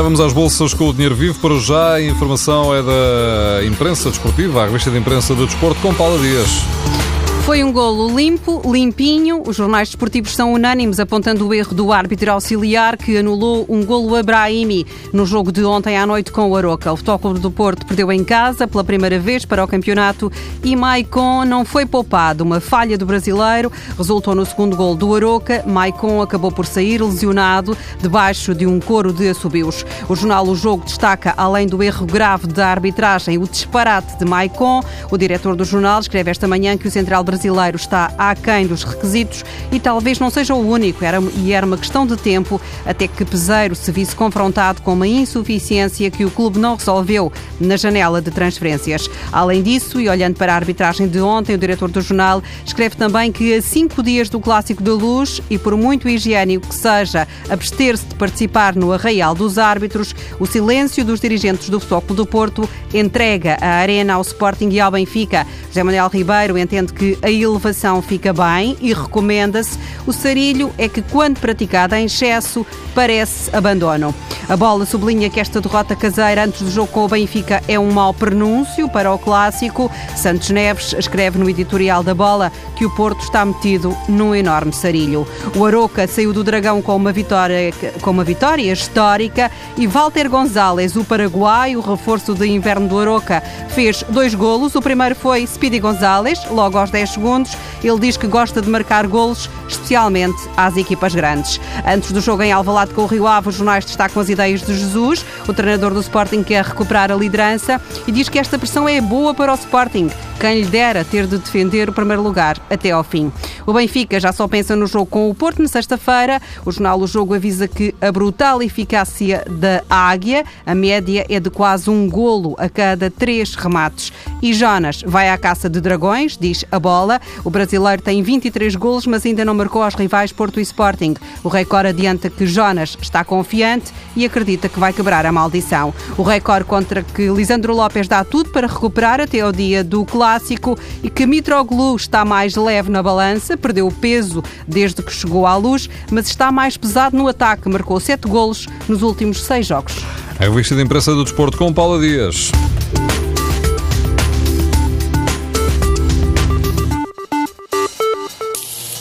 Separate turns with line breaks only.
Já vamos às bolsas com o dinheiro vivo. Para já, a informação é da imprensa desportiva, a revista de imprensa do desporto, com Paula Dias.
Foi um golo limpo, limpinho. Os jornais desportivos são unânimes apontando o erro do árbitro auxiliar que anulou um golo a Brahimi no jogo de ontem à noite com o Aroca. O Futebol do Porto perdeu em casa pela primeira vez para o campeonato e Maicon não foi poupado. Uma falha do brasileiro resultou no segundo gol do Aroca. Maicon acabou por sair lesionado debaixo de um coro de assobios. O jornal O Jogo destaca, além do erro grave da arbitragem, o disparate de Maicon. O diretor do jornal escreve esta manhã que o central brasileiro está aquém dos requisitos e talvez não seja o único, era, e era uma questão de tempo até que Peseiro se visse confrontado com uma insuficiência que o clube não resolveu na janela de transferências. Além disso, e olhando para a arbitragem de ontem, o diretor do jornal escreve também que a cinco dias do Clássico da Luz, e por muito higiênico que seja abster-se de participar no arraial dos árbitros, o silêncio dos dirigentes do Futebol do Porto entrega a arena ao Sporting e ao Benfica. José Manuel Ribeiro entende que a elevação fica bem e recomenda-se. O sarilho é que, quando praticada em excesso, parece abandono. A bola sublinha que esta derrota caseira antes do jogo com o Benfica é um mau prenúncio para o clássico. Santos Neves escreve no editorial da bola que o Porto está metido num enorme sarilho. O Aroca saiu do Dragão com uma vitória, com uma vitória histórica e Walter Gonzalez, o paraguai, o reforço de inverno do Aroca, fez dois golos. O primeiro foi Speedy Gonzalez, logo aos 10 segundos. Ele diz que gosta de marcar golos, especialmente às equipas grandes. Antes do jogo em Alvalade com o Rio Ave, os jornais destacam as ideias de Jesus. O treinador do Sporting quer recuperar a liderança e diz que esta pressão é boa para o Sporting. Quem lhe dera ter de defender o primeiro lugar até ao fim. O Benfica já só pensa no jogo com o Porto na sexta-feira. O jornal O Jogo avisa que a brutal eficácia da Águia, a média é de quase um golo a cada três remates. E Jonas vai à caça de dragões, diz a bola. O brasileiro tem 23 golos, mas ainda não marcou aos rivais Porto e Sporting. O Record adianta que Jonas está confiante e acredita que vai quebrar a maldição. O Record contra que Lisandro Lopes dá tudo para recuperar até ao dia do clássico e que Mitroglou está mais leve na balança, perdeu o peso desde que chegou à luz, mas está mais pesado no ataque. Marcou 7 golos nos últimos 6 jogos.
A revista de imprensa do desporto com Paula Dias.